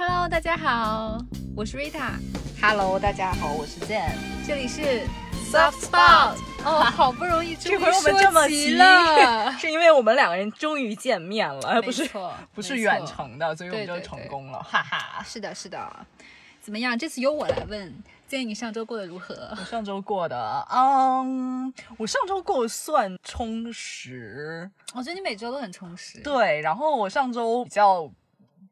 Hello，大家好，我是 Rita，Hello，大家好，我是 Zen。这里是 Soft Spot 哦，好不容易终于这回我们这么急齐了，是因为我们两个人终于见面了，不是不是远程的，所以我们就对对对成功了，哈哈。是的，是的。怎么样？这次由我来问，建议你上周过得如何？我上周过的，嗯，我上周过得算充实，我觉得你每周都很充实。对。然后我上周比较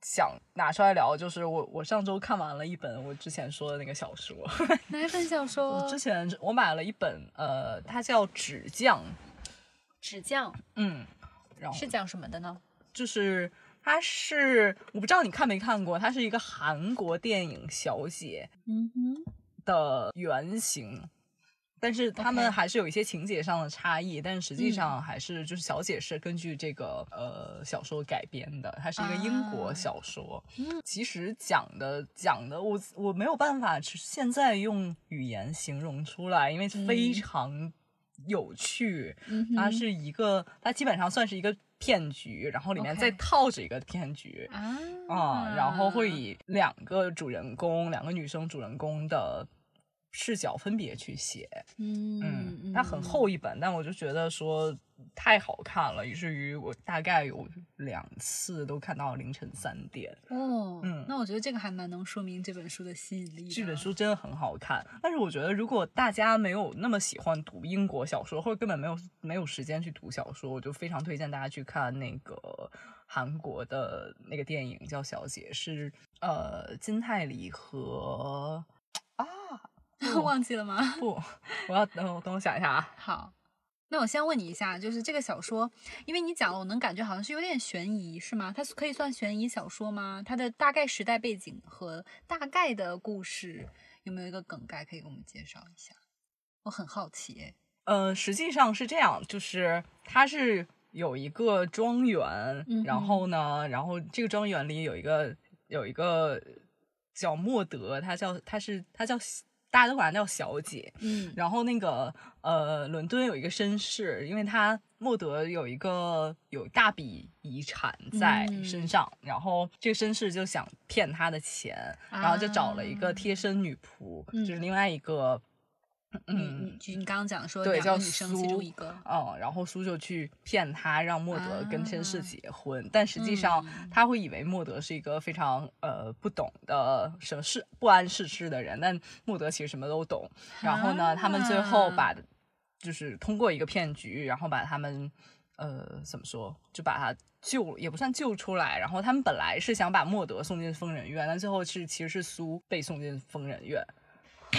想拿出来聊，就是我我上周看完了一本我之前说的那个小说，哪一本小说我？之前我买了一本，呃，它叫《纸匠》，纸匠嗯，然后是讲什么的呢？就是它是我不知道你看没看过，它是一个韩国电影《小姐嗯哼，》的原型，但是他们还是有一些情节上的差异，但是实际上还是就是《小姐》是根据这个呃小说改编的，它是一个英国啊。小说。其实讲的讲的我我没有办法现在用语言形容出来，因为非常有趣。嗯它是一个，它基本上算是一个骗局，然后里面再套着一个骗局。啊啊、然后会以两个主人公，两个女生主人公的视角分别去写。嗯嗯，它很厚一本，但我就觉得说太好看了，以至于我大概有两次都看到凌晨三点。哦，嗯那我觉得这个还蛮能说明这本书的吸引力。这本书真的很好看，但是我觉得如果大家没有那么喜欢读英国小说，或者根本没有没有时间去读小说，我就非常推荐大家去看那个韩国的那个电影叫《小姐》，是呃金泰梨和啊 忘记了吗？不，我要等我等我想一下啊，好，那我先问你一下，就是这个小说，因为你讲了，我能感觉好像是有点悬疑，是吗？它是可以算悬疑小说吗？它的大概时代背景和大概的故事有没有一个梗概可以给我们介绍一下？我很好奇，哎，呃，实际上是这样，就是它是有一个庄园，嗯然后呢，然后这个庄园里有一个有一个叫莫德，他叫他是他叫大家都管她叫小姐，嗯。然后那个呃，伦敦有一个绅士，因为他莫德有一个有大笔遗产在嗯。身上，然后这个绅士就想骗他的钱，然后就找了一个啊贴身女仆，嗯。就是另外一个。你你就你刚刚讲说对，叫女生其苏中一个，嗯，然后苏就去骗他，让莫德跟绅士啊结婚，但实际上嗯他会以为莫德是一个非常呃不懂的什么事不谙世事的人，但莫德其实什么都懂。然后呢，他们最后把就是通过一个骗局，然后把他们呃怎么说，就把他救也不算救出来。然后他们本来是想把莫德送进疯人院，但最后是其实是苏被送进疯人院。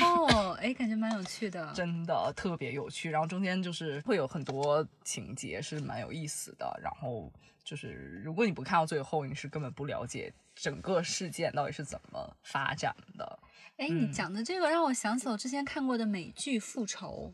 哦，哎，感觉蛮有趣的，真的特别有趣，然后中间就是会有很多情节是蛮有意思的，然后就是如果你不看到最后，你是根本不了解整个事件到底是怎么发展的哎，你嗯讲的这个让我想起我之前看过的美剧《复仇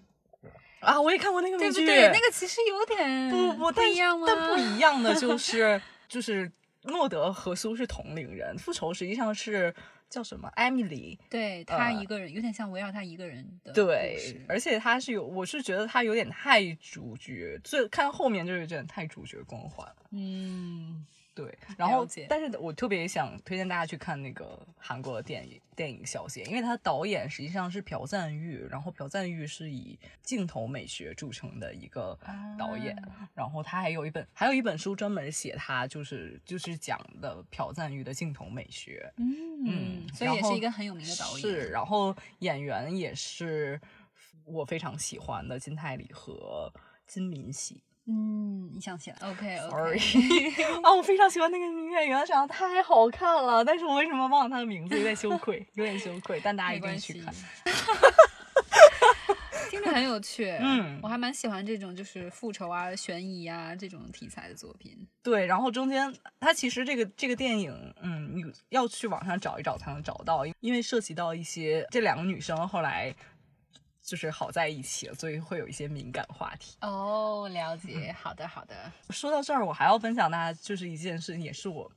啊！我也看过那个》，美剧，对不对？那个其实有点不不但一样吗？但不一样的就 是就是诺德和苏是同龄人，复仇实际上是叫什么艾米丽。对他呃一个人，有点像围绕她一个人的故对事，而且她是有，我是觉得她有点太主角，最看后面就是有点太主角光环。嗯，对，然后但是我特别想推荐大家去看那个韩国的电影电影《小姐》，因为它导演实际上是朴赞玉，然后朴赞玉是以镜头美学著称的一个导演，啊然后他还有一本还有一本书专门写他就是就是讲的朴赞玉的镜头美学，嗯嗯所以也是一个很有名的导演。是，然后演员也是我非常喜欢的金泰梨和金敏喜。嗯，你想起来？OK OK，啊，我非常喜欢那个女演员，长得太好看了，但是我为什么忘了她的名字，有点羞愧，有点羞愧，但大家一定去看。。听着很有趣，嗯我还蛮喜欢这种就是复仇啊、悬疑啊这种题材的作品。对，然后中间它其实这个这个电影，嗯，你要去网上找一找才能找到，因因为涉及到一些这两个女生后来就是好在一起了，所以会有一些敏感话题。哦，了解，好的好的，说到这儿，我还要分享大家就是一件事情，也是我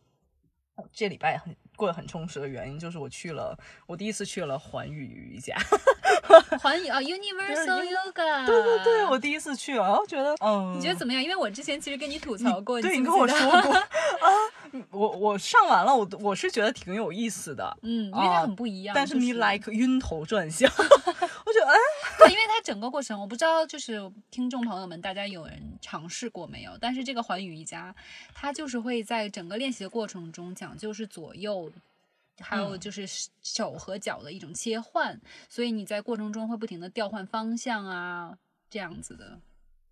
这礼拜很过得很充实的原因，就是我去了，我第一次去了环宇瑜伽。环宇啊，Universal Yoga。对对对，我第一次去了，然后觉得，嗯，你觉得怎么样？因为我之前其实跟你吐槽过，对你跟我说过 啊，我我上完了，我我是觉得挺有意思的，嗯，因为它很不一样。但是你 like 晕头转向，对，因为它整个过程，我不知道就是听众朋友们大家有人尝试过没有？但是这个环宇瑜伽，它就是会在整个练习的过程中讲究是左右。还有就是手和脚的一种切换，所以你在过程中会不停的调换方向啊，这样子的。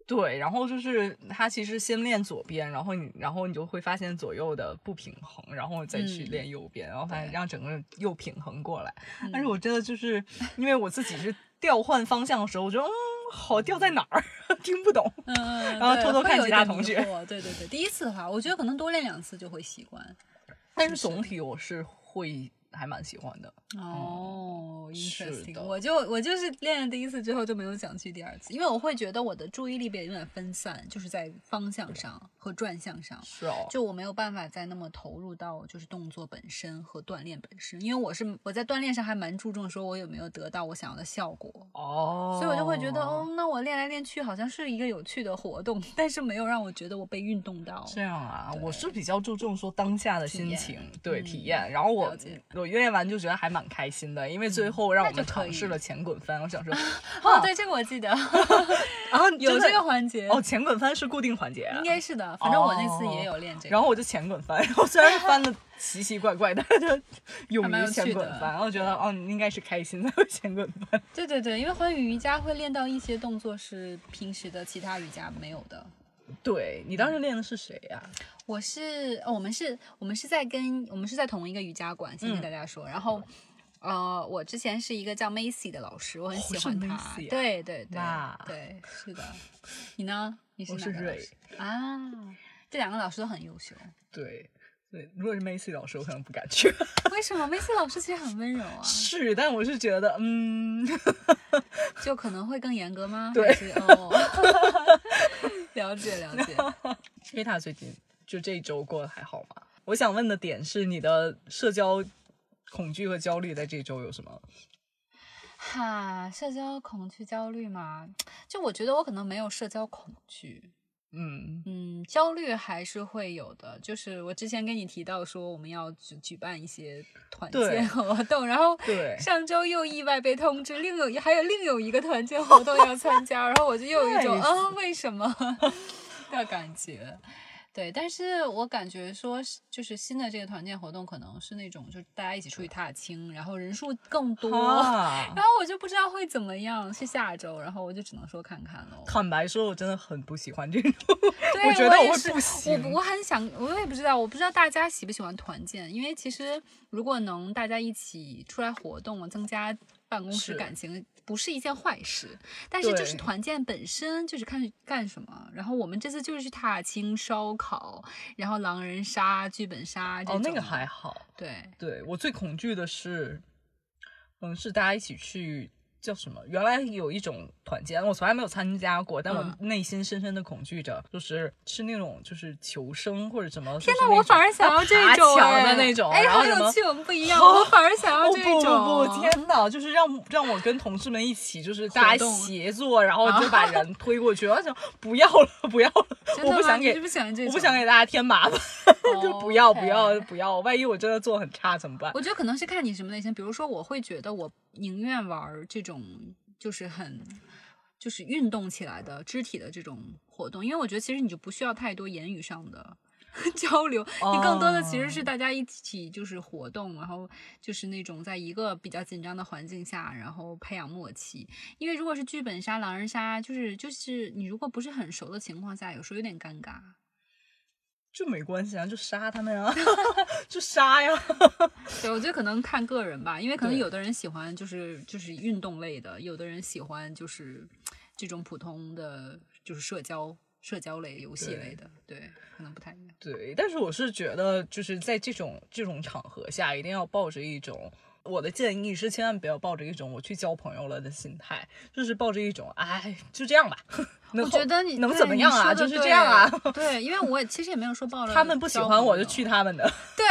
对，然后就是他其实先练左边，然后你然后你就会发现左右的不平衡，然后再去练右边，然后发现让整个又平衡过来。但是我真的就是因为我自己是调换方向的时候，我觉得嗯，好调在哪儿，听不懂。嗯，然后偷偷看其他同学。对对对，第一次的话，我觉得可能多练两次就会习惯。但是总体我是。会还蛮喜欢的。哦，interesting。我就我就是练了第一次之后就没有想去第二次，因为我会觉得我的注意力变得有点分散，就是在方向上和转向上，是哦，就我没有办法再那么投入到就是动作本身和锻炼本身，因为我是我在锻炼上还蛮注重说我有没有得到我想要的效果。哦，所以我就会觉得哦，那我练来练去好像是一个有趣的活动，但是没有让我觉得我被运动到。这样啊，我是比较注重说当下的心情，对体验，然后我。我练完就觉得还蛮开心的，因为最后让我们尝试了前滚翻。我想说，哦，对，这个我记得，然后有这个环节哦，前滚翻是固定环节，应该是的。反正我那次也有练这个，然后我就前滚翻，然后虽然翻的奇奇怪怪，但是勇于前滚翻，然后觉得哦，应该是开心的 前滚翻。对对对，因为环宇瑜伽会练到一些动作是平时的其他瑜伽没有的。对你当时练的是谁呀？我是，我们是，我们是在跟我们是在同一个瑜伽馆，先跟大家说。然后，呃，我之前是一个叫 Macy 的老师，我很喜欢他。对对对，对，是的。你呢？你是哪个？啊，这两个老师都很优秀。对对，如果是 Macy 老师，我可能不敢去。为什么？Macy 老师其实很温柔啊。是，但我是觉得，嗯，就可能会更严格吗？对。哦。了解了解。因为他最近。就这一周过得还好吗？我想问的点是，你的社交恐惧和焦虑在这周有什么？哈，社交恐惧焦虑嘛，就我觉得我可能没有社交恐惧，嗯嗯，焦虑还是会有的。就是我之前跟你提到说我们要举举办一些团建活动，然后上周又意外被通知，另有还有另有一个团建活动要参加，然后我就又有一种啊为什么 的感觉。对，但是我感觉说，就是新的这个团建活动可能是那种，就是大家一起出去踏青，然后人数更多，然后我就不知道会怎么样，是下周，然后我就只能说看看了。坦白说，我真的很不喜欢这种，我觉得我会不行。我我很想，我也不知道，我不知道大家喜不喜欢团建，因为其实如果能大家一起出来活动，增加办公室感情。不是一件坏事，但是就是团建本身就是看干什么。然后我们这次就是去踏青、烧烤，然后狼人杀、剧本杀这种。哦，那个还好。对，对我最恐惧的是，嗯，是大家一起去。叫什么？原来有一种团建，我从来没有参加过，但我内心深深的恐惧着，就是是那种就是求生或者什么。天哪，我反而想要这种的那种，哎，好有趣，我们不一样，我反而想要这种。不不不，天哪，就是让让我跟同事们一起，就是大家协作，然后就把 人推过去。我想不要了，不要了，我不想给，我不想给大家添麻烦，就不要不要不要，万一我真的做很差怎么办？我觉得可能是看你什么类型，比如说我会觉得我。宁愿玩这种就是很就是运动起来的肢体的这种活动，因为我觉得其实你就不需要太多言语上的 交流，你更多的其实是大家一起就是活动，然后就是那种在一个比较紧张的环境下，然后培养默契。因为如果是剧本杀、狼人杀，就是就是你如果不是很熟的情况下，有时候有点尴尬。就没关系啊，就杀他们啊，就杀呀。对，我觉得可能看个人吧，因为可能有的人喜欢就是就是运动类的，有的人喜欢就是这种普通的就是社交社交类游戏类的，对，可能不太一样。对，但是我是觉得就是在这种这种场合下，一定要抱着一种我的建议是，千万不要抱着一种我去交朋友了的心态，就是抱着一种哎，就这样吧。我觉得你能怎么样啊？就是这样啊。对，因为我其实也没有说抱着。他们不喜欢我就去他们的。对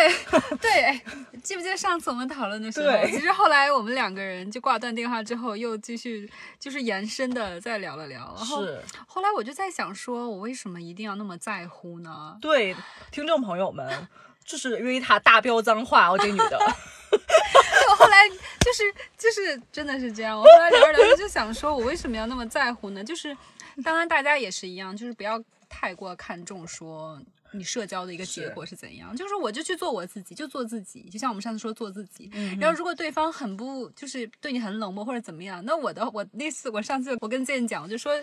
对，记不记得上次我们讨论的时候？其实后来我们两个人就挂断电话之后，又继续就是延伸的再聊了聊。然后后来我就在想，说我为什么一定要那么在乎呢？对，听众朋友们，就是因为他大飙脏话，我这女的。我后来就是就是真的是这样。我后来聊着聊着就想说，我为什么要那么在乎呢？就是。当然，大家也是一样，就是不要太过看重说你社交的一个结果是怎样。就是我就去做我自己，就做自己。就像我们上次说做自己。然后如果对方很不就是对你很冷漠或者怎么样，那我的我那次我上次我跟健讲，我就说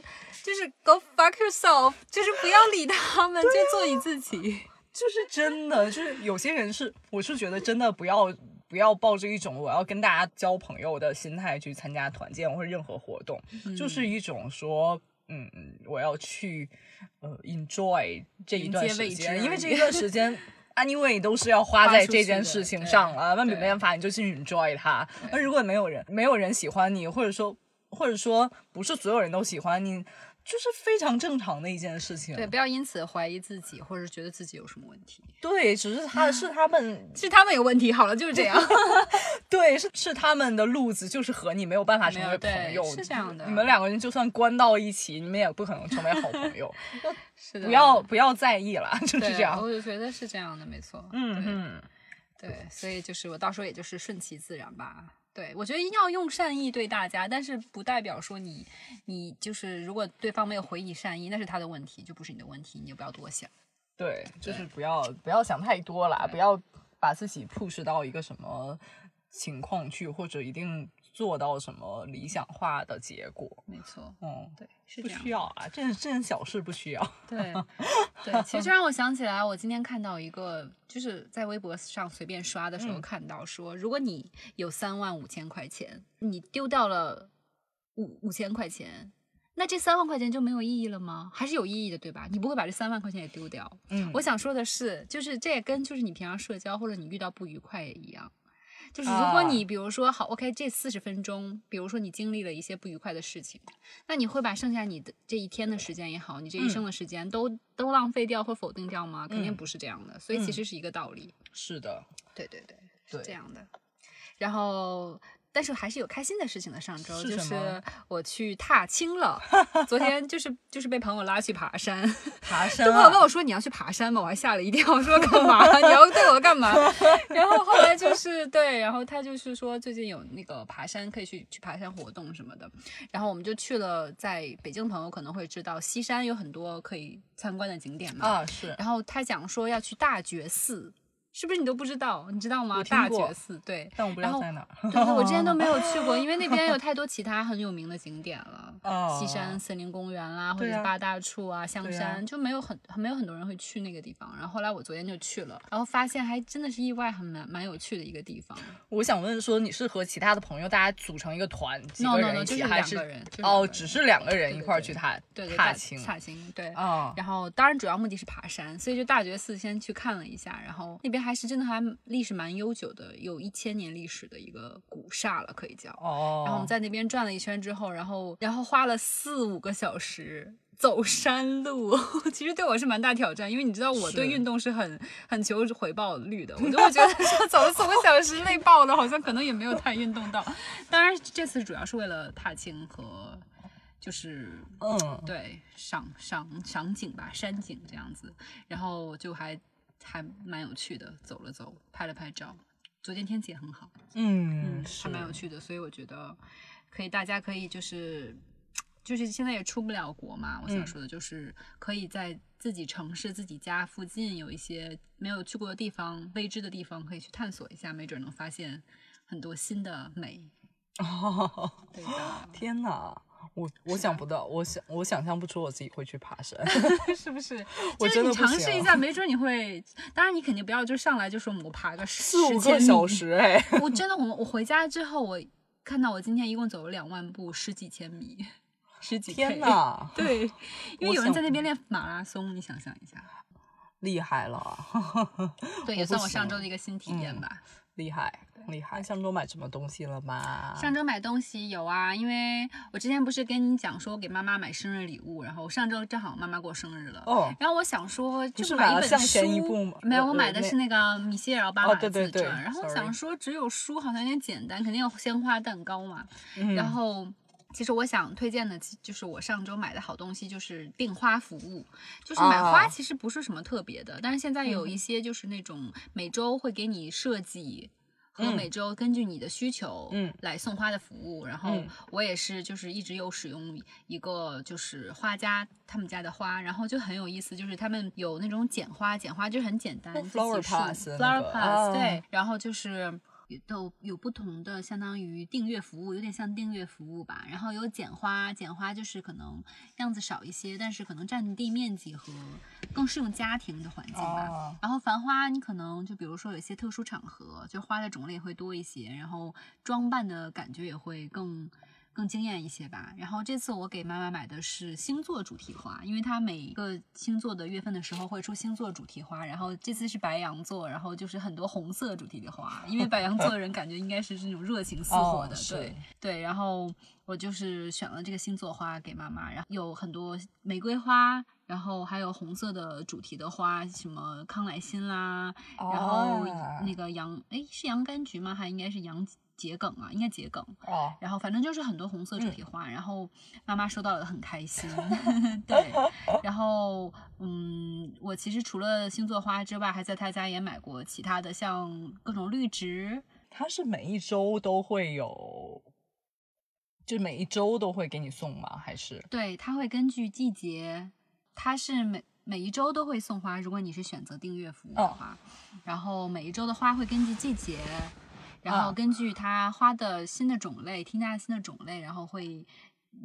就是 go fuck yourself，就是不要理他们，就做你自己。就是真的，就是有些人是，我是觉得真的不要不要抱着一种我要跟大家交朋友的心态去参加团建或者任何活动，就是一种说。嗯嗯，我要去呃 enjoy 这一段时间，因为这一段时间 anyway 都是要花在这件事情上了，那没办法，你就去 enjoy 它。那如果没有人没有人喜欢你，或者说或者说不是所有人都喜欢你。就是非常正常的一件事情，对，不要因此怀疑自己，或者觉得自己有什么问题。对，只是他是他们，是他们有问题。好了，就是这样。对，是是他们的路子，就是和你没有办法成为朋友，是这样的。你们两个人就算关到一起，你们也不可能成为好朋友。是的，不要不要在意了，就是这样。我就觉得是这样的，没错。嗯嗯，对，所以就是我到时候也就是顺其自然吧。对，我觉得一定要用善意对大家，但是不代表说你，你就是如果对方没有回你善意，那是他的问题，就不是你的问题，你就不要多想。对，就是不要不要想太多啦，不要把自己 push 到一个什么情况去，或者一定。做到什么理想化的结果？没错，嗯，对，是不需要啊，这这件小事不需要。对，对，其实让我想起来，我今天看到一个，就是在微博上随便刷的时候看到说，如果你有三万五千块钱，你丢掉了五五千块钱，那这三万块钱就没有意义了吗？还是有意义的，对吧？你不会把这三万块钱也丢掉。嗯，我想说的是，就是这也跟就是你平常社交或者你遇到不愉快也一样。就是如果你比如说好，OK，这四十分钟，比如说你经历了一些不愉快的事情，那你会把剩下你的这一天的时间也好，你这一生的时间都都浪费掉或否定掉吗？肯定不是这样的，所以其实是一个道理。是的，对对对，是这样的。然后。但是还是有开心的事情的。上周就是 我去踏青了。昨天就是就是被朋友拉去爬山。爬 山。就朋友跟我说你要去爬山吗，我还吓了一跳，我说干嘛？你要对我干嘛？然后后来就是对，然后他就是说最近有那个爬山可以去去爬山活动什么的。然后我们就去了，在北京朋友可能会知道，西山有很多可以参观的景点嘛。啊，是。然后他讲说要去大觉寺。是不是你都不知道？你知道吗？大觉寺对，但我不知道在哪。对，我之前都 没有去过，因为那边有太多其他很有名的景点了，西山森林公园啦，或者是八大处啊，香山就没有很没有很多人会去那个地方。然后后来我昨天就去了，然后发现还真的是意外很蛮蛮有趣的一个地方。我想问说，你是和其他的朋友大家组成一个团，几个人一起，还是哦，只是两个人一块去踏踏青？踏青对。然后当然主要目的是爬山，所以就大觉寺先去看了一下，然后那边。还是真的还历史蛮悠久的，有一千年历史的一个古刹了，可以叫。哦。然后我们在那边转了一圈之后，然后然后花了四五个小时走山路，其实对我是蛮大挑战，因为你知道我对运动是很很求回报率的，我就会觉得说走了四五个小时累爆了，好像可能也没有太运动到。当然这次主要是为了踏青和就是嗯对赏赏赏景吧，山景这样子，然后就还。还蛮有趣的，走了走，拍了拍照。昨天天气也很好，嗯，还蛮有趣的，所以我觉得可以，大家可以就是就是现在也出不了国嘛。我想说的就是可以在自己城市、自己家附近有一些没有去过的地方、未知的地方，可以去探索一下，没准能发现很多新的美。哦，对的，天哪！我我想不到，我想我想象不出我自己会去爬山，是不是？我真的尝试一下，没准你会。当然，你肯定不要就上来就说我爬个四五个小时哎！我真的，我我回家之后，我看到我今天一共走了两万步，十几千米，十几天呐！对，因为有人在那边练马拉松，你想象一下，厉害了。对，也算我上周的一个新体验吧。厉害，厉害。上周买什么东西了吗？上周买东西有啊，因为我之前不是跟你讲说我给妈妈买生日礼物，然后上周正好妈妈过生日了，哦，然后我想说不就是买一本买了向前一书步吗没有，我呃买的是那个米歇尔奥巴马的自传，然后 sorry 想说只有书好像有点简单，肯定有鲜花蛋糕嘛，嗯然后。其实我想推荐的，就是我上周买的好东西，就是订花服务。就是买花啊其实不是什么特别的，但是现在有嗯一些就是那种每周会给你设计和嗯每周根据你的需求，嗯来送花的服务。然后嗯我也是就是一直有使用一个就是花家他们家的花，然后就很有意思，就是他们有那种剪花，剪花就很简单，Flower Plus 的那 flower plus、啊对，然后就是。都有不同的，相当于订阅服务，有点像订阅服务吧。然后有剪花，剪花就是可能样子少一些，但是可能占地面积和更适用家庭的环境吧。哦然后繁花，你可能就比如说有一些特殊场合，就花的种类会多一些，然后装扮的感觉也会更更惊艳一些吧。然后这次我给妈妈买的是星座主题花，因为它每一个星座的月份的时候会出星座主题花，然后这次是白羊座，然后就是很多红色主题的花，因为白羊座的人感觉应该是那种热情 似火的，哦对对。然后我就是选了这个星座花给妈妈，然后有很多玫瑰花。然后还有红色的主题的花，什么康乃馨啦，然后啊那个洋，哎，是洋甘菊吗？还应该是洋桔梗啊，应该桔梗。哦，然后反正就是很多红色主嗯题花，然后妈妈收到了很开心，对。然后嗯，我其实除了星座花之外，还在他家也买过其他的，像各种绿植，它是每一周都会有，就每一周都会给你送吗？还是对，它会根据季节，它是每每一周都会送花，如果你是选择订阅服务的哦话，然后每一周的花会根据季节，然后啊根据它花的新的种类，添加新的种类，然后会。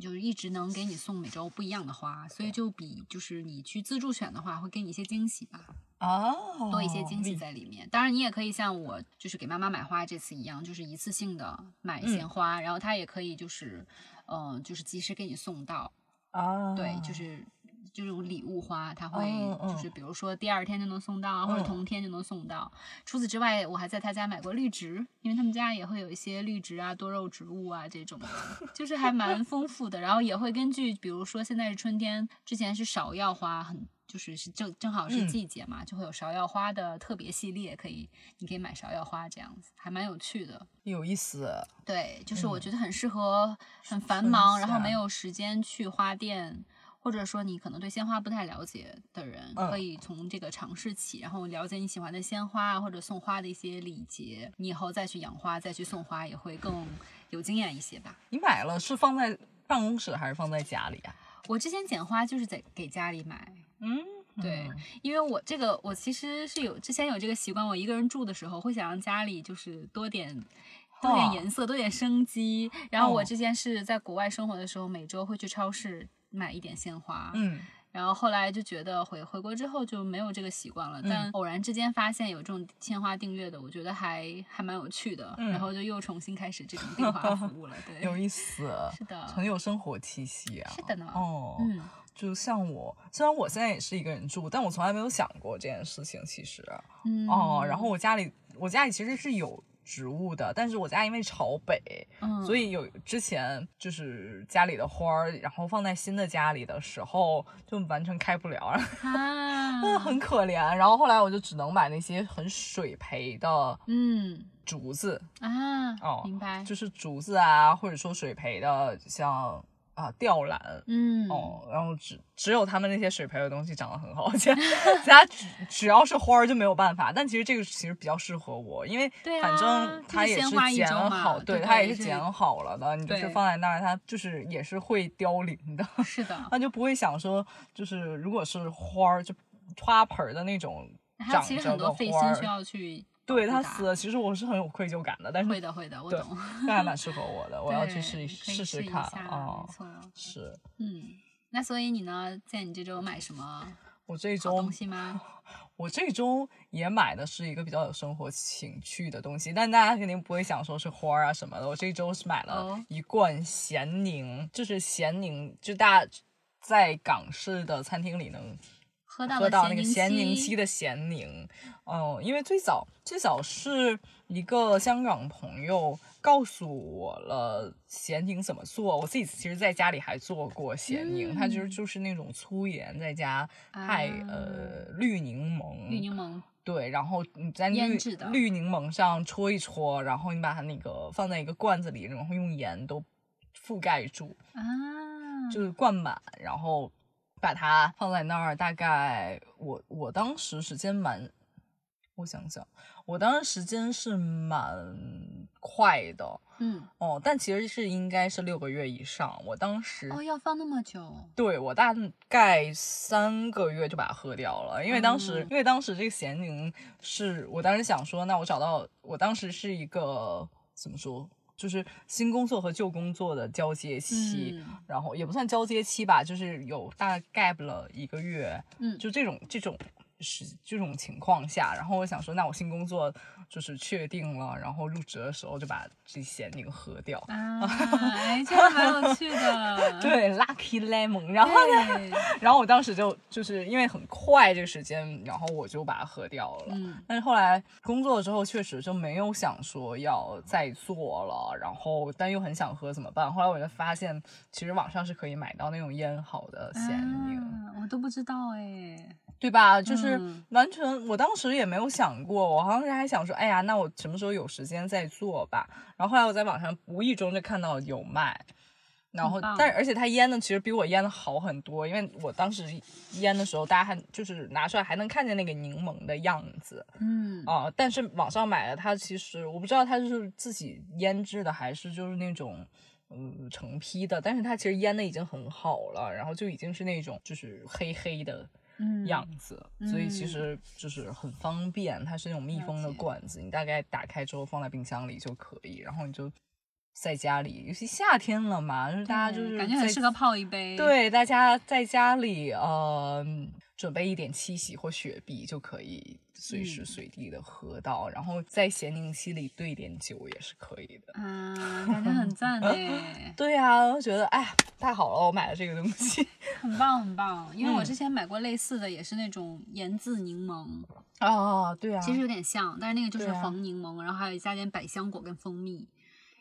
就是一直能给你送每周不一样的花，所以就比就是你去自助选的话，会给你一些惊喜吧，哦，多一些惊喜在里面。当然，你也可以像我就是给妈妈买花这次一样，就是一次性的买嗯鲜花，然后它也可以就是，嗯、就是及时给你送到。哦，对，就是这种礼物花，它会就是比如说第二天就能送到啊，或者嗯同天就能送到。除此之外，我还在他家买过绿植，因为他们家也会有一些绿植啊、多肉植物啊这种的，就是还蛮丰富的。然后也会根据，比如说现在是春天，之前是芍药花很。就是是正正好是嗯季节嘛，就会有芍药花的特别系列，可以你可以买芍药花这样子，还蛮有趣的。有意思。对，就是我嗯觉得很适合很繁春忙，然后没有时间去花店，或者说你可能对鲜花不太了解的人，嗯可以从这个尝试起，然后了解你喜欢的鲜花啊，或者送花的一些礼节，你以后再去养花，再去送花也会更有经验一些吧。你买了是放在办公室还是放在家里啊？我之前剪花就是在给家里买，嗯，对，因为我这个我其实是有之前有这个习惯，我一个人住的时候会想让家里就是多点多点哦颜色，多点生机。然后我哦之前是在国外生活的时候，每周会去超市买一点鲜花，嗯，然后后来就觉得回回国之后就没有这个习惯了，嗯。但偶然之间发现有这种鲜花订阅的，我觉得还还蛮有趣的，嗯。然后就又重新开始这种订花服务了。对，有意思，是的，很有生活气息啊。是的呢。哦，嗯。就像我，虽然我现在也是一个人住，但我从来没有想过这件事情。其实，嗯。哦，然后我家里，我家里其实是有植物的，但是我家因为朝北，嗯，所以有之前就是家里的花儿，然后放在新的家里的时候，就完全开不了，啊，真 的很可怜。然后后来我就只能买那些很水培的嗯。竹子，啊，哦明白，就是竹子啊，或者说水培的，像啊吊兰。嗯哦，然后只只有他们那些水培的东西长得很好，其他其他只只要是花儿就没有办法。但其实这个其实比较适合我，因为反正它也是剪好，对它也是是剪好了的，你就是放在那儿，它就是也是会凋零的，是的，那就不会想说，就是如果是花儿就花盆儿的那种其实很多费心需，要去对它它死了，其实我是很有愧疚感的，但是会的会的，我懂，那还蛮适合我的，我要去试一试试看试一下哦没，错，是嗯，那所以你呢，在你这周买什么我这好周东西吗？我这周也买的是一个比较有生活情趣的东西，但大家肯定不会想说是花儿啊什么的。我这周是买了哦一罐咸宁，就是咸宁，就大家在港式的餐厅里能喝到喝到那个咸咸宁七的咸宁。嗯，因为最早最早是一个香港朋友告诉我了咸宁怎么做，我自己其实在家里还做过咸宁，它其实就是那种粗盐再加太、嗯啊呃绿柠檬，绿柠檬，对，然后你在绿绿柠檬上戳一戳，然后你把它那个放在一个罐子里，然后用盐都覆盖住，啊，就是灌满，然后把它放在那儿。大概我我当时时间蛮，我想想，我当时时间是蛮快的嗯，哦，但其实是应该是六个月以上。我当时哦，要放那么久，对我大概三个月就把它喝掉了，因为当时、嗯因为当时这个咸宁是我当时想说，那我找到我当时是一个怎么说，就是新工作和旧工作的交接期，嗯然后也不算交接期吧，就是有大概 gap 了一个月，嗯就这种这种是这种情况下，然后我想说，那我新工作就是确定了，然后入职的时候就把这咸宁喝掉。啊，哎，这个蛮有趣的，对，Lucky Lemon，然后呢，对，然后我当时就就是因为很快这个时间，然后我就把它喝掉了。嗯但是后来工作之后，确实就没有想说要再做了，然后但又很想喝怎么办？后来我就发现，其实网上是可以买到那种腌好的咸宁，啊，我都不知道哎，对吧？就是嗯完全，我当时也没有想过，我当时还想说，哎呀，那我什么时候有时间再做吧。然后后来我在网上无意中就看到有卖。然后，但而且它腌的其实比我腌的好很多，因为我当时腌的时候，大家还就是拿出来还能看见那个柠檬的样子嗯啊、但是网上买的它其实我不知道它是自己腌制的还是就是那种嗯成批的，但是它其实腌的已经很好了，然后就已经是那种就是黑黑的嗯样子，所以其嗯实就是很方便。它是那种密封的罐子，你大概打开之后放在冰箱里就可以，然后你就在家里，尤其夏天了嘛，就是大家就是感觉很适合泡一杯，，对，大家在家里呃准备一点七喜或雪碧就可以随时嗯。随地的喝到，然后在咸宁期里兑点酒也是可以的。啊，感觉很 赞哎，对呀、我觉得哎呀太好了，我买了这个东西。很棒很棒，因为我嗯。之前买过类似的，也是那种盐渍柠檬，哦，对啊，其实有点像，但是那个就是黄柠檬，然后还有加点百香果跟蜂蜜，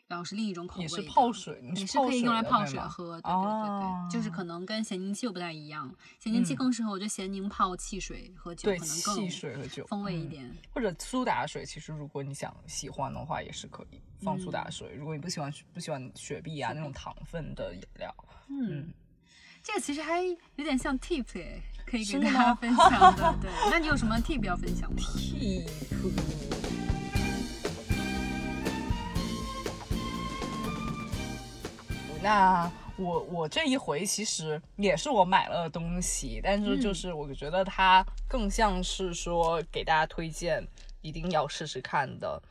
然后是另一种口味也，是泡水，你也是可以用来泡水喝，对对对对，就是哦可能跟咸宁气又不太一样，咸宁气嗯更适合我觉得咸宁泡汽水和酒对可能更汽水和酒风味一嗯点。或者苏打水，其实如果你想喜欢的话，也是可以放苏打水。如果你不喜欢不喜欢雪碧啊那种糖分的饮料，嗯，这个其实还有点像 tip 哎，可以给真的吗大家分享的。对，那你有什么 tip 要分享吗？tip。那我我这一回其实也是我买了东西，但是就嗯。是我觉得它更像是说给大家推荐一定要试试看的，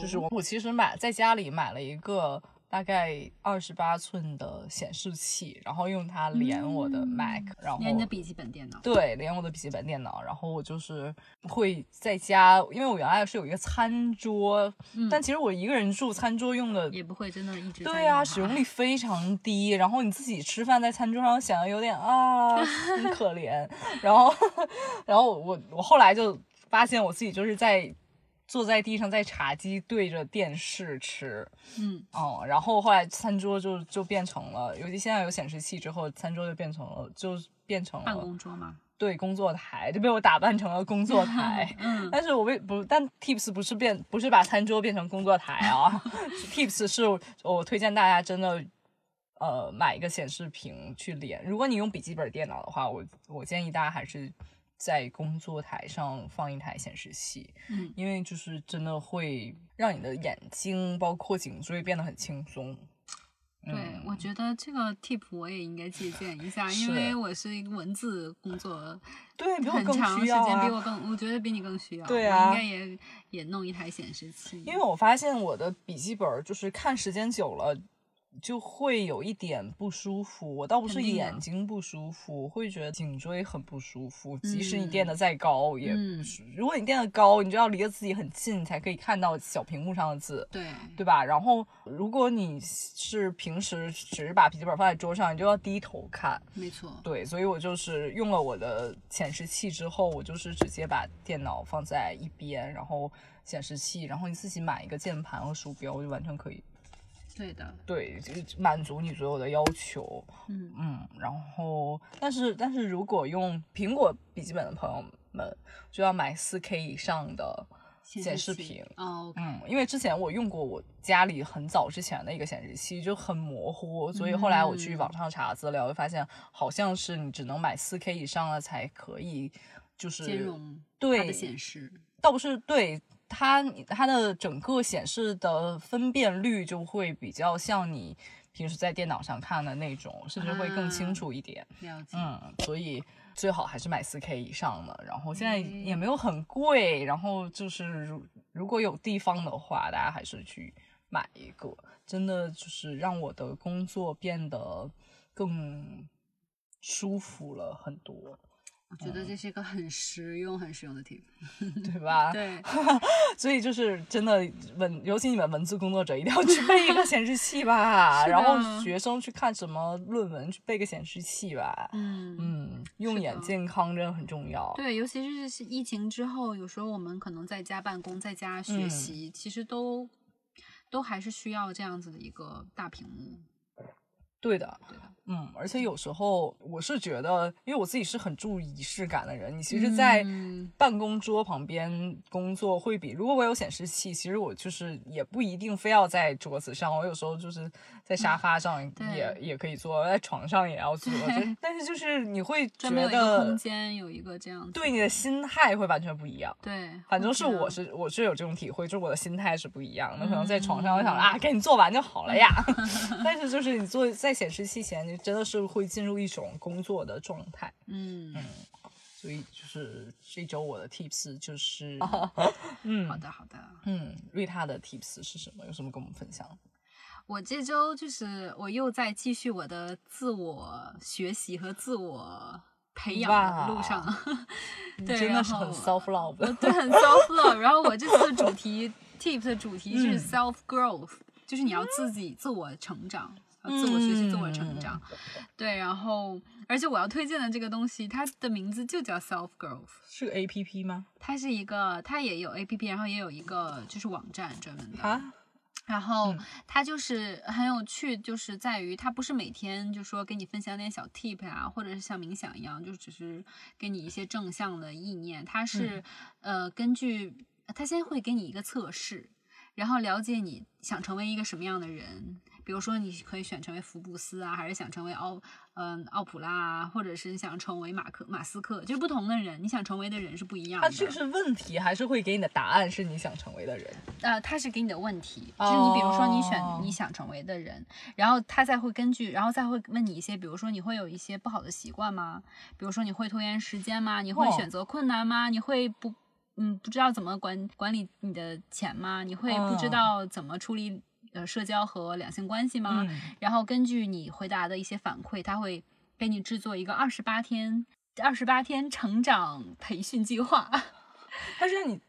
就是哦。我我其实买在家里买了一个大概二十八寸的显示器，然后用它连我的 Mac，、然后连你的笔记本电脑。对，连我的笔记本电脑，然后我就是会在家，因为我原来是有一个餐桌，嗯但其实我一个人住，餐桌用的，也不会真的一直对啊，使用率非常低，然后你自己吃饭在餐桌上显得有点啊，很可怜，然后，然后我我后来就发现我自己就是在坐在地上，在茶几对着电视吃，嗯，哦，然后后来餐桌就就变成了，尤其现在有显示器之后，餐桌就变成了，就变成了办公桌嘛。对工作台，就被我打扮成了工作台。嗯，但是我为不，但 Tips 不是变，不是把餐桌变成工作台啊，Tips 是我推荐大家真的，呃，买一个显示屏去连。如果你用笔记本电脑的话，我我建议大家还是在工作台上放一台显示器，嗯因为就是真的会让你的眼睛包括颈椎变得很轻松。对，嗯我觉得这个 tip 我也应该借鉴一下，因为我是一个文字工作对，比我很更长时间，需要啊比我更，我觉得比你更需要。对啊我应该也也弄一台显示器。因为我发现我的笔记本就是看时间久了，就会有一点不舒服。我倒不是眼睛不舒服，会觉得颈椎很不舒服。即使你嗯垫的再高，也嗯不舒如果你垫的高，你就要离得自己很近，你才可以看到小屏幕上的字。对，对吧？然后，如果你是平时只是把笔记本放在桌上，你就要低头看。没错。对，所以我就是用了我的显示器之后，我就是直接把电脑放在一边，然后显示器，然后你自己买一个键盘和鼠标，就完全可以对的，对就满足你所有的要求。嗯嗯，然后但是但是如果用苹果笔记本的朋友们，就要买四 K 以上的显示屏。哦嗯，因为之前我用过我家里很早之前的一个显示器，就很模糊，所以后来我去网上查资料，就发现好像是你只能买四 K 以上的才可以，就是兼容对显示，倒不是对它它的整个显示的分辨率就会比较像你平时在电脑上看的那种，甚至会更清啊楚一点。了解。嗯，所以最好还是买4 K 以上的，然后现在嗯也没有很贵，然后就是如如果有地方的话，大家还是去买一个，真的就是让我的工作变得更舒服了很多，我觉得这是一个很实用、很实用的 tip。对吧？对，所以就是真的文，尤其你们文字工作者一定要去备一个显示器吧，然后学生去看什么论文去备个显示器吧。嗯嗯，用眼健康真的很重要。对，尤其是疫情之后，有时候我们可能在家办公、在家学嗯习，其实都都还是需要这样子的一个大屏幕。对的，对的嗯，而且有时候我是觉得，因为我自己是很注意仪式感的人，你其实，在嗯办公桌旁边工作会比，如果我有显示器，其实我就是也不一定非要在桌子上，我有时候就是在沙发上对也、也可以坐，在床上也要坐，但是就是你会觉专门有一个空得间，有一个这样。对你的心态会完全不一样。对，反正是我是我是有这种体会，就是我的心态是不一样的。可能在床嗯上我想啊，赶紧做完就好了呀。但是就是你做在显示器前，你真的是会进入一种工作的状态。嗯，所以就是这周我的 tips 就是，好嗯的好的。嗯，瑞塔的 tips 是什么？有什么跟我们分享？我这周就是我又在继续我的自我学习和自我培养的路上，对，真的是很 self love 对，很 self love。然后我这次的主题 tips 的主题是嗯 self growth，、就是你要自己自我成长，要自我学习、自我成长。对，然后而且我要推荐的这个东西，它的名字就叫 self growth。是个 A P P 吗？它是一个，它也有 A P P，然后也有一个就是网站专门的。啊，然后嗯它就是很有趣，就是在于它不是每天就说给你分享点小 tip 啊，或者是像冥想一样，就只是给你一些正向的意念。它是、呃根据它先会给你一个测试，然后了解你想成为一个什么样的人。比如说，你可以选成为福布斯啊，还是想成为奥嗯、奥普拉啊，或者是你想成为马克马斯克，就是不同的人，你想成为的人是不一样的。他这个是问题，还是会给你的答案是你想成为的人？呃，他是给你的问题，就是你比如说你选哦你想成为的人，然后他再会根据，然后再会问你一些，比如说你会有一些不好的习惯吗？比如说你会拖延时间吗？你会哦选择困难吗？你会不嗯不知道怎么管管理你的钱吗？你会不知哦道怎么处理呃社交和两性关系吗？嗯然后根据你回答的一些反馈，他会给你制作一个二十八天二十八天成长培训计划。他是让你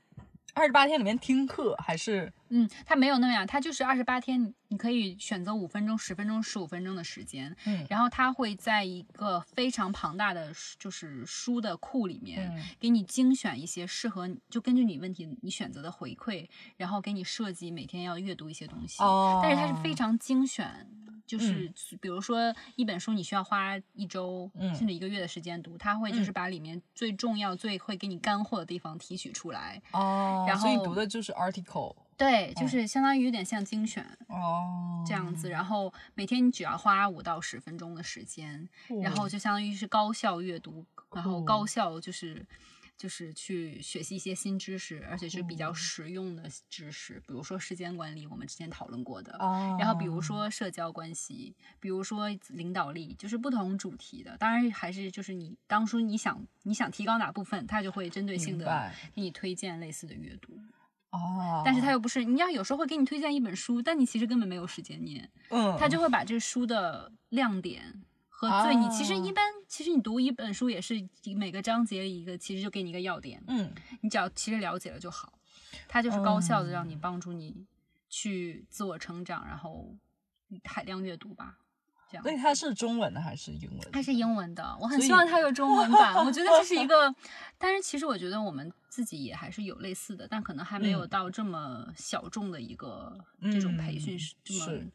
二十八天里面听课，还是？嗯，它没有那样，它就是二十八天，你可以选择五分钟、十分钟、十五分钟的时间，嗯。然后它会在一个非常庞大的就是书的库里面，嗯。给你精选一些适合你，就根据你问题你选择的回馈，然后给你设计每天要阅读一些东西，哦。但是它是非常精选。就是比如说一本书，你需要花一周、嗯。甚至一个月的时间读，它会就是把里面最重要、最会给你干货的地方提取出来。哦，然所以后读的就是 article 对，就是相当于有点像精选，哦，这样子，然后每天你只要花五到十分钟的时间，然后就相当于是高效阅读，然后高效就是就是去学习一些新知识，而且是比较实用的知识，比如说时间管理，我们之前讨论过的。哦，然后比如说社交关系，比如说领导力，就是不同主题的。当然还是就是你当初你想你想提高哪部分，它就会针对性的给你推荐类似的阅读。哦，但是他又不是，你要有时候会给你推荐一本书，但你其实根本没有时间念，嗯，他就会把这书的亮点和最你其实一般，其实你读一本书也是每个章节一个，其实就给你一个要点，嗯，你只要其实了解了就好，它就是高效的让你帮助你去自我成长，然后海量阅读吧。这样，所以它是中文的还是英文？它是英文的，我很希望它有中文版。我觉得这是一个，但是其实我觉得我们自己也还是有类似的，但可能还没有嗯到这么小众的一个这种培训嗯是这么是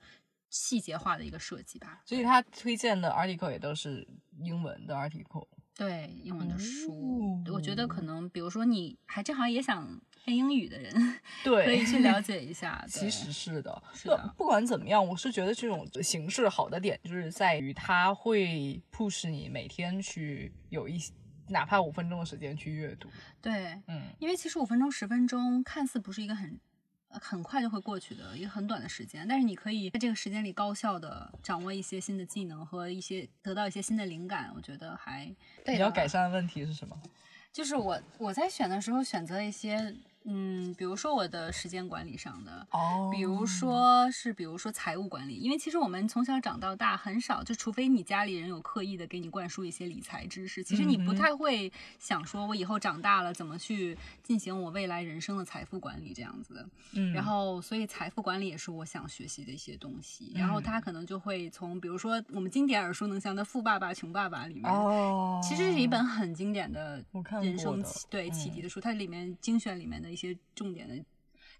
细节化的一个设计吧。所以他推荐的 article 也都是英文的 article。对英文的书，哦我觉得可能比如说你还正好也想练英语的人，对，可以去了解一下。其实是的，是的不不管怎么样，我是觉得这种形式好的点就是在于它会 push 你每天去有一些哪怕五分钟的时间去阅读。对，嗯，因为其实五分钟、十分钟看似不是一个很呃很快就会过去的一个很短的时间，但是你可以在这个时间里高效的掌握一些新的技能和一些得到一些新的灵感，我觉得还对你要改善的问题是什么？就是我我在选的时候选择一些嗯，比如说我的时间管理上的。哦比如说是，比如说财务管理，因为其实我们从小长到大很少，就除非你家里人有刻意的给你灌输一些理财知识，其实你不太会想说，我以后长大了怎么去进行我未来人生的财富管理这样子的。嗯，然后，所以财富管理也是我想学习的一些东西。然后嗯他可能就会从，比如说我们经典耳熟能详的《富爸爸穷爸爸》里面，哦，其实是一本很经典的人生启对启迪嗯的书，它里面精选里面的一些重点的。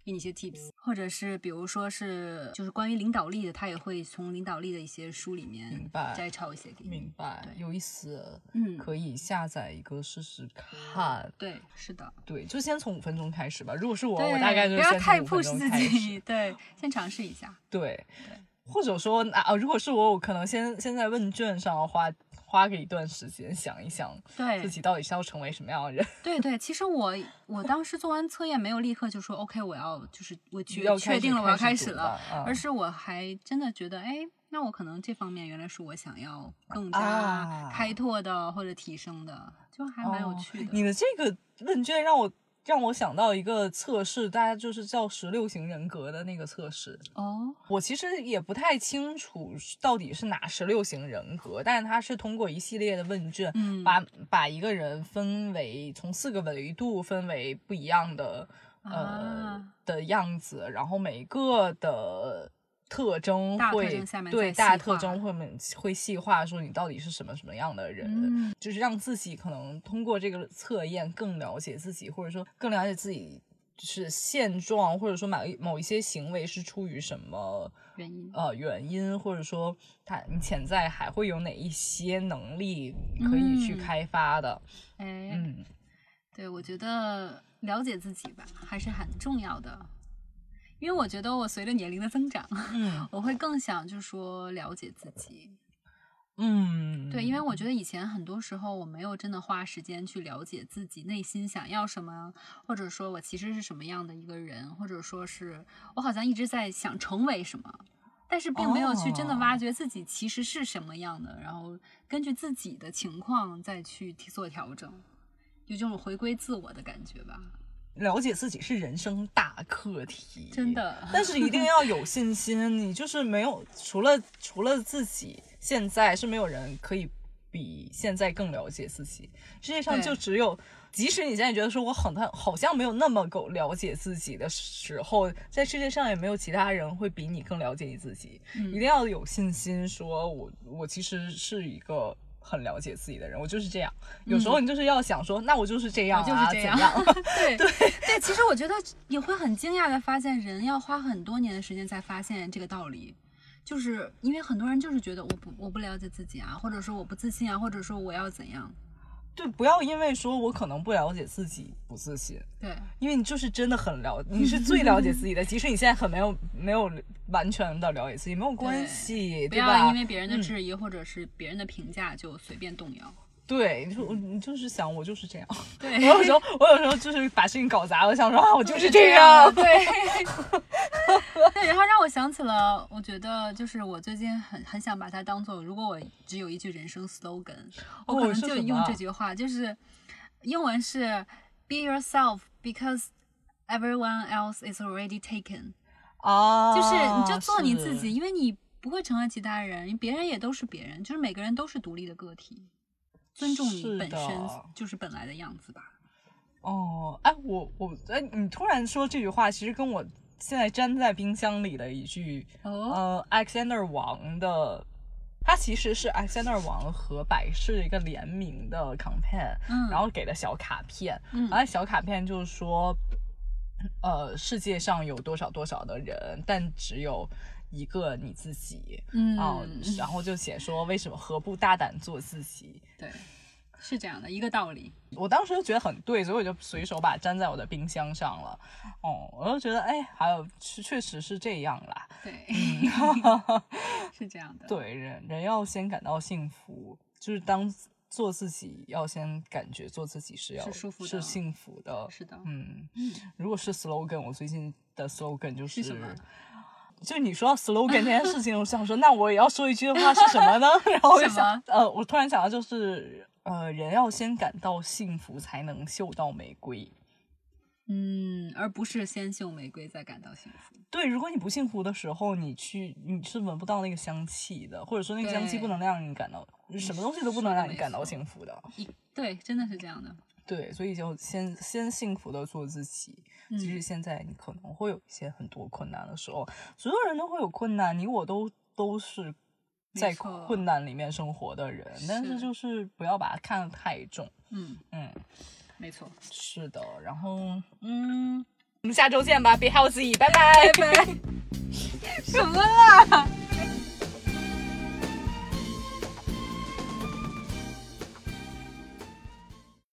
给你一些 tips，或者是比如说是就是关于领导力的，他也会从领导力的一些书里面摘抄一些给你。明白，对有意思，嗯可以下载一个试试看。对，是的，对，就先从五分钟开始吧。如果是我，我大概就不要太 push 自。己，对，先尝试一下。对，或者说啊，如果是我，我可能先先在问卷上花花个一段时间想一想，对自己到底是要成为什么样的人。对对，其实我我当时做完测验没有立刻就说 OK，我要就是我确要确定了我要开始了，嗯而是我还真的觉得，哎，那我可能这方面原来是我想要更加啊开拓的或者提升的，就还蛮有趣的。哦你的这个问卷让我让我想到一个测试，大家就是叫十六型人格的那个测试。哦，我其实也不太清楚到底是哪十六型人格，但是它是通过一系列的问卷，嗯把把一个人分为从四个维度分为不一样的呃、啊的样子，然后每个的。特征大特会征对大特征会们会细化说你到底是什么什么样的人，嗯。就是让自己可能通过这个测验更了解自己，或者说更了解自己就是现状，或者说某一某一些行为是出于什么原因。呃原因，或者说他你潜在还会有哪一些能力可以去嗯。开发的，哎，嗯。对，我觉得了解自己吧，还是很重要的。因为我觉得我随着年龄的增长，嗯我会更想就是说了解自己。嗯，对，因为我觉得以前很多时候我没有真的花时间去了解自己内心想要什么，或者说我其实是什么样的一个人，或者说是我好像一直在想成为什么，但是并没有去真的哦挖掘自己其实是什么样的，然后根据自己的情况再去提做调整，有这种回归自我的感觉吧。了解自己是人生大课题，真的 但是一定要有信心，你就是没有除了除了自己，现在是没有人可以比现在更了解自己。世界上就只有，即使你现在觉得说我好像好像没有那么够了解自己的时候，在世界上也没有其他人会比你更了解你自己。嗯一定要有信心，说我我其实是一个。很了解自己的人，我就是这样。有时候你就是要想说，那我就是这样、啊，这 样对 对。对，其实我觉得也会很惊讶的发现，人要花很多年的时间才发现这个道理，就是因为很多人就是觉得我不我不了解自己啊，或者说我不自信啊，或者说我要怎样，对，不要因为说我可能不了解自己不自信，对因为你就是真的很了，你是最了解自己的。即使你现在很没有没有完全的了解自己，没有关系，不对吧？要因为别人的嗯质疑、或者是别人的评价就随便动摇。对，你说你就是想我就是这样。对，我有时候我有时候就是把事情搞砸，了想说啊，我就是这样。对，对，然后让我想起了，我觉得就是我最近很很想把它当做，如果我只有一句人生 slogan，我可能就用这句话，就是英文是 be yourself because everyone else is already taken，、哦，就是你就做你自己，因为你不会成为其他人，别人也都是别人，就是每个人都是独立的个体，尊重你本身就是本来的样子吧。哦，哎，我我哎，你突然说这句话，其实跟我现在粘在冰箱里的一句，哦，呃，Alexander 王的，它其实是 Alexander 王和百事的一个联名的 campaign，、嗯。然后给的小卡片，嗯。然后小卡片就是说，呃，世界上有多少多少的人，但只有一个你自己，嗯。啊、然后就写说为什么何不大胆做自己。对，是这样的一个道理。我当时就觉得很对，所以我就随手把它粘在我的冰箱上了。哦，我就觉得，哎，还有确确实是这样啦。对，嗯 是这样的。对，人人要先感到幸福，就是当做自己，要先感觉做自己是要是舒服的是幸福的。是的，嗯，如果是 slogan，我最近的 slogan 就是什么就你说到 slogan 这件事情，我想说，那我也要说一句话是什么呢？然后我就想，呃，我突然想到就是，呃，人要先感到幸福，才能嗅到玫瑰。嗯，而不是先嗅玫瑰再感到幸福。对，如果你不幸福的时候，你去你是闻不到那个香气的，或者说那个香气不能让你感到，什么东西都不能让你感到幸福的。一对，真的是这样的。对，所以就先先幸福的做自己。即使嗯现在你可能会有一些很多困难的时候，所有人都会有困难，你我都都是在困难里面生活的人，但是是就是不要把它看得太重。嗯，嗯，没错。是的。然后，嗯，我们下周见吧，Be healthy，拜拜。什么啦？